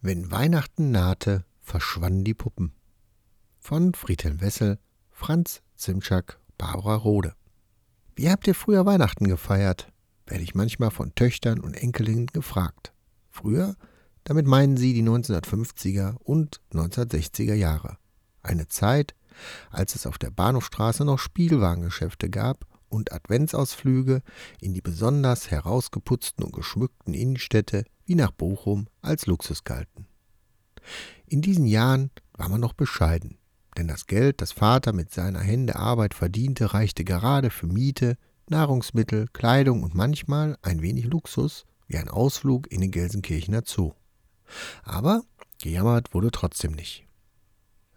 Wenn Weihnachten nahte, verschwanden die Puppen. Von Friedhelm Wessel, Franz Zimczak, Barbara Rode. Wie habt ihr früher Weihnachten gefeiert? werde ich manchmal von Töchtern und Enkelinnen gefragt. Früher? Damit meinen sie die 1950er und 1960er Jahre. Eine Zeit, als es auf der Bahnhofstraße noch Spielwarengeschäfte gab und Adventsausflüge in die besonders herausgeputzten und geschmückten Innenstädte wie nach Bochum als Luxus galten. In diesen Jahren war man noch bescheiden, denn das Geld, das Vater mit seiner Hände Arbeit verdiente, reichte gerade für Miete, Nahrungsmittel, Kleidung und manchmal ein wenig Luxus, wie ein Ausflug in den Gelsenkirchener Zoo. Aber gejammert wurde trotzdem nicht.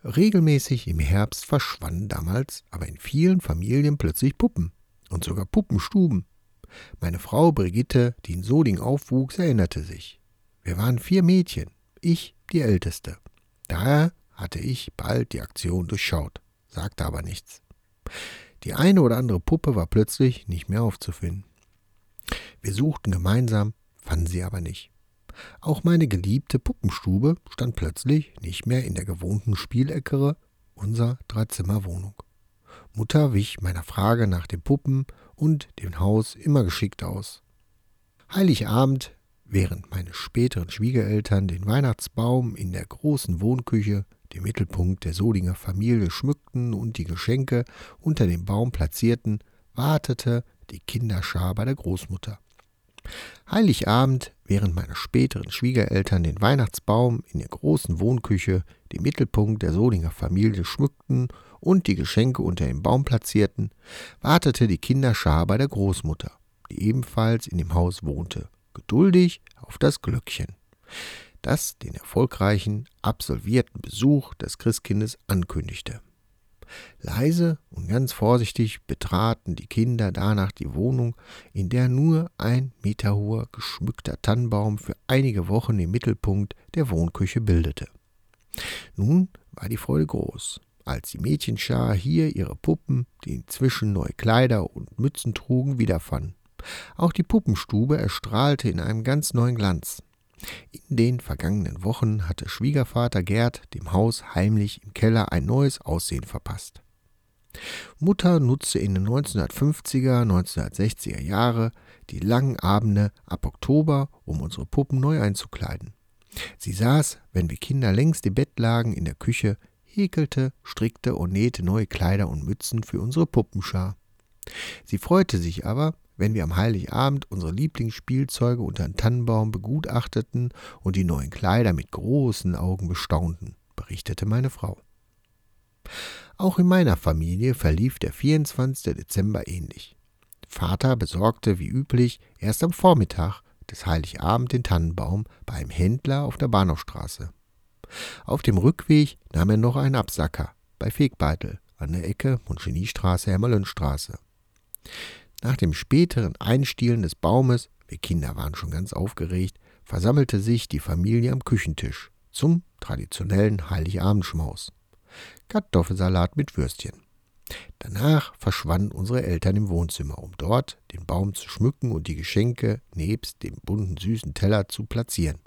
Regelmäßig im Herbst verschwanden damals aber in vielen Familien plötzlich Puppen und sogar Puppenstuben. Meine Frau Brigitte, die in Soding aufwuchs, erinnerte sich. Wir waren vier Mädchen, ich die älteste. Daher hatte ich bald die Aktion durchschaut, sagte aber nichts. Die eine oder andere Puppe war plötzlich nicht mehr aufzufinden. Wir suchten gemeinsam, fanden sie aber nicht. Auch meine geliebte Puppenstube stand plötzlich nicht mehr in der gewohnten Spieleckere unserer Dreizimmerwohnung. Mutter wich meiner Frage nach den Puppen und dem Haus immer geschickt aus. Heiligabend, während meine späteren Schwiegereltern den Weihnachtsbaum in der großen Wohnküche, dem Mittelpunkt der Solinger Familie, schmückten und die Geschenke unter dem Baum platzierten, wartete die Kinderschar bei der Großmutter. Heiligabend, während meine späteren Schwiegereltern den Weihnachtsbaum in der großen Wohnküche, dem Mittelpunkt der Solinger Familie, schmückten und die Geschenke unter dem Baum platzierten, wartete die Kinderschar bei der Großmutter, die ebenfalls in dem Haus wohnte, geduldig auf das Glöckchen, das den erfolgreichen, absolvierten Besuch des Christkindes ankündigte. Leise und ganz vorsichtig betraten die Kinder danach die Wohnung, in der nur ein Meter hoher, geschmückter Tannenbaum für einige Wochen den Mittelpunkt der Wohnküche bildete. Nun war die Freude groß, als die Mädchenschar hier ihre Puppen, die inzwischen neue Kleider und Mützen trugen, wiederfanden. Auch die Puppenstube erstrahlte in einem ganz neuen Glanz. In den vergangenen Wochen hatte Schwiegervater Gerd dem Haus heimlich im Keller ein neues Aussehen verpasst. Mutter nutzte in den 1950er, 1960er Jahre die langen Abende ab Oktober, um unsere Puppen neu einzukleiden. Sie saß, wenn wir Kinder längst im Bett lagen, in der Küche, häkelte, strickte und nähte neue Kleider und Mützen für unsere Puppenschar. Sie freute sich aber, wenn wir am Heiligabend unsere Lieblingsspielzeuge unter den Tannenbaum begutachteten und die neuen Kleider mit großen Augen bestaunten, berichtete meine Frau. Auch in meiner Familie verlief der 24. Dezember ähnlich. Vater besorgte wie üblich erst am Vormittag des Heiligabend den Tannenbaum bei einem Händler auf der Bahnhofstraße. Auf dem Rückweg nahm er noch einen Absacker bei Fegbeitel an der Ecke Moncheniestraße, Hermalönstraße. Nach dem späteren Einstielen des Baumes, wir Kinder waren schon ganz aufgeregt, versammelte sich die Familie am Küchentisch zum traditionellen Heiligabendschmaus. Kartoffelsalat mit Würstchen. Danach verschwanden unsere Eltern im Wohnzimmer, um dort den Baum zu schmücken und die Geschenke nebst dem bunten süßen Teller zu platzieren.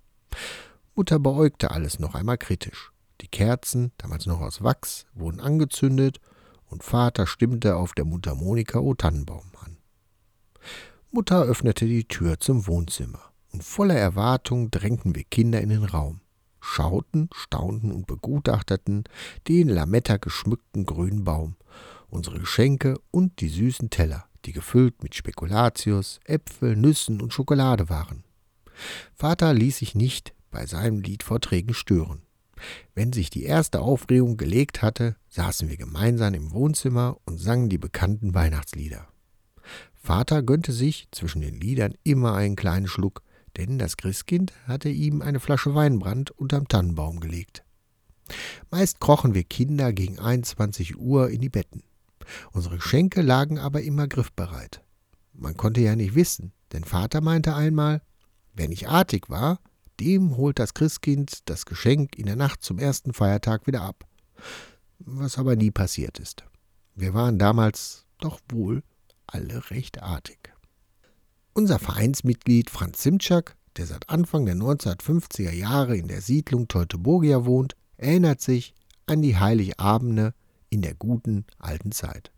Mutter beäugte alles noch einmal kritisch. Die Kerzen, damals noch aus Wachs, wurden angezündet und Vater stimmte auf der Mundharmonika O Tannenbaum an. Mutter öffnete die Tür zum Wohnzimmer, und voller Erwartung drängten wir Kinder in den Raum, schauten, staunten und begutachteten den Lametta geschmückten grünen Baum, unsere Geschenke und die süßen Teller, die gefüllt mit Spekulatius, Äpfel, Nüssen und Schokolade waren. Vater ließ sich nicht bei seinen Liedvorträgen stören. Wenn sich die erste Aufregung gelegt hatte, saßen wir gemeinsam im Wohnzimmer und sangen die bekannten Weihnachtslieder. Vater gönnte sich zwischen den Liedern immer einen kleinen Schluck, denn das Christkind hatte ihm eine Flasche Weinbrand unterm Tannenbaum gelegt. Meist krochen wir Kinder gegen 21 Uhr in die Betten. Unsere Geschenke lagen aber immer griffbereit. Man konnte ja nicht wissen, denn Vater meinte einmal, wer nicht artig war, dem holt das Christkind das Geschenk in der Nacht zum ersten Feiertag wieder ab. Was aber nie passiert ist. Wir waren damals doch wohl alle recht artig. Unser Vereinsmitglied Franz Simczak, der seit Anfang der 1950er Jahre in der Siedlung Teutoburgia wohnt, erinnert sich an die Heiligabende in der guten alten Zeit.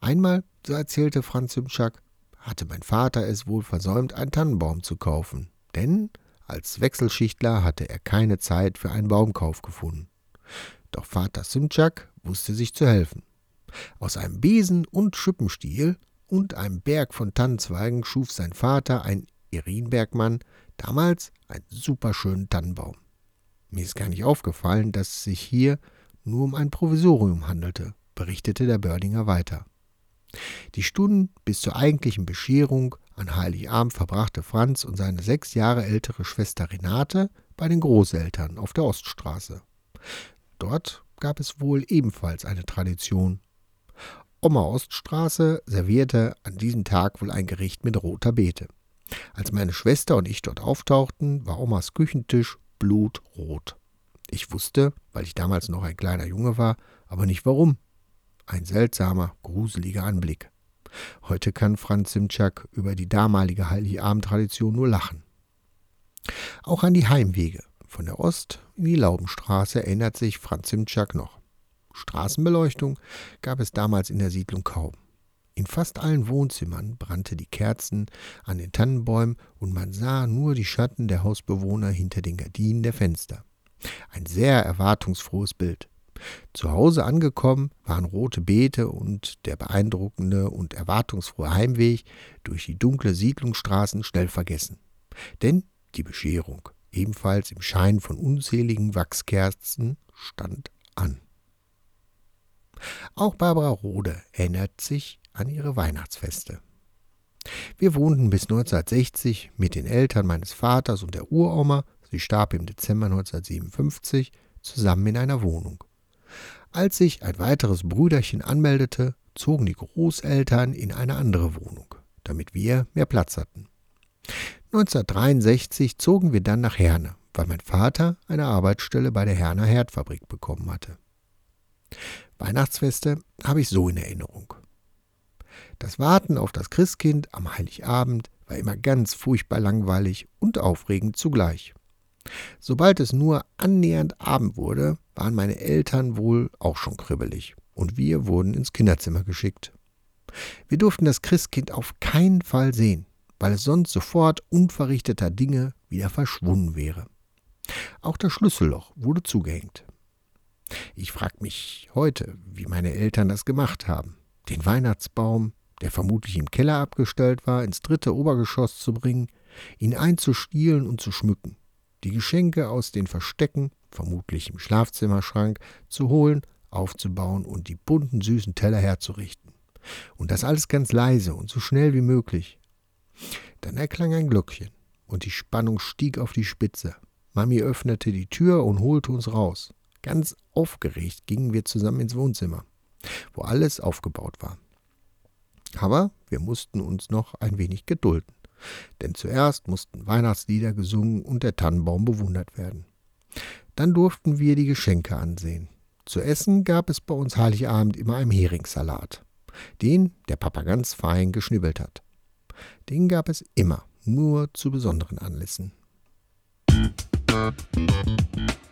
Einmal, so erzählte Franz Simczak, hatte mein Vater es wohl versäumt, einen Tannenbaum zu kaufen, denn als Wechselschichtler hatte er keine Zeit für einen Baumkauf gefunden. Doch Vater Simczak wusste sich zu helfen. Aus einem Besen und Schippenstiel und einem Berg von Tannenzweigen schuf sein Vater, ein Irinbergmann, damals einen superschönen Tannenbaum. Mir ist gar nicht aufgefallen, dass es sich hier nur um ein Provisorium handelte, berichtete der Bördinger weiter. Die Stunden bis zur eigentlichen Bescherung an Heiligabend verbrachte Franz und seine sechs Jahre ältere Schwester Renate bei den Großeltern auf der Oststraße. Dort gab es wohl ebenfalls eine Tradition. Oma Oststraße servierte an diesem Tag wohl ein Gericht mit roter Beete. Als meine Schwester und ich dort auftauchten, war Omas Küchentisch blutrot. Ich wusste, weil ich damals noch ein kleiner Junge war, aber nicht warum. Ein seltsamer, gruseliger Anblick. Heute kann Franz Simczak über die damalige Heiligabend-Tradition nur lachen. Auch an die Heimwege von der Ost in die Laubenstraße erinnert sich Franz Simczak noch. Straßenbeleuchtung gab es damals in der Siedlung kaum. In fast allen Wohnzimmern brannte die Kerzen an den Tannenbäumen und man sah nur die Schatten der Hausbewohner hinter den Gardinen der Fenster. Ein sehr erwartungsfrohes Bild. Zu Hause angekommen waren rote Beete und der beeindruckende und erwartungsfrohe Heimweg durch die dunkle Siedlungsstraßen schnell vergessen. Denn die Bescherung, ebenfalls im Schein von unzähligen Wachskerzen, stand an. Auch Barbara Rode erinnert sich an ihre Weihnachtsfeste. Wir wohnten bis 1960 mit den Eltern meines Vaters und der Uroma, sie starb im Dezember 1957, zusammen in einer Wohnung. Als sich ein weiteres Brüderchen anmeldete, zogen die Großeltern in eine andere Wohnung, damit wir mehr Platz hatten. 1963 zogen wir dann nach Herne, weil mein Vater eine Arbeitsstelle bei der Herner Herdfabrik bekommen hatte. Weihnachtsfeste habe ich so in Erinnerung. Das Warten auf das Christkind am Heiligabend war immer ganz furchtbar langweilig und aufregend zugleich. Sobald es nur annähernd Abend wurde, waren meine Eltern wohl auch schon kribbelig, und wir wurden ins Kinderzimmer geschickt. Wir durften das Christkind auf keinen Fall sehen, weil es sonst sofort unverrichteter Dinge wieder verschwunden wäre. Auch das Schlüsselloch wurde zugehängt. Ich frage mich heute, wie meine Eltern das gemacht haben. Den Weihnachtsbaum, der vermutlich im Keller abgestellt war, ins dritte Obergeschoss zu bringen, ihn einzustielen und zu schmücken die Geschenke aus den Verstecken, vermutlich im Schlafzimmerschrank, zu holen, aufzubauen und die bunten, süßen Teller herzurichten. Und das alles ganz leise und so schnell wie möglich. Dann erklang ein Glöckchen und die Spannung stieg auf die Spitze. Mami öffnete die Tür und holte uns raus. Ganz aufgeregt gingen wir zusammen ins Wohnzimmer, wo alles aufgebaut war. Aber wir mussten uns noch ein wenig gedulden denn zuerst mussten Weihnachtslieder gesungen und der Tannenbaum bewundert werden. Dann durften wir die Geschenke ansehen. Zu essen gab es bei uns Heiligabend immer einen Heringssalat, den der Papa ganz fein geschnibbelt hat. Den gab es immer, nur zu besonderen Anlässen. Musik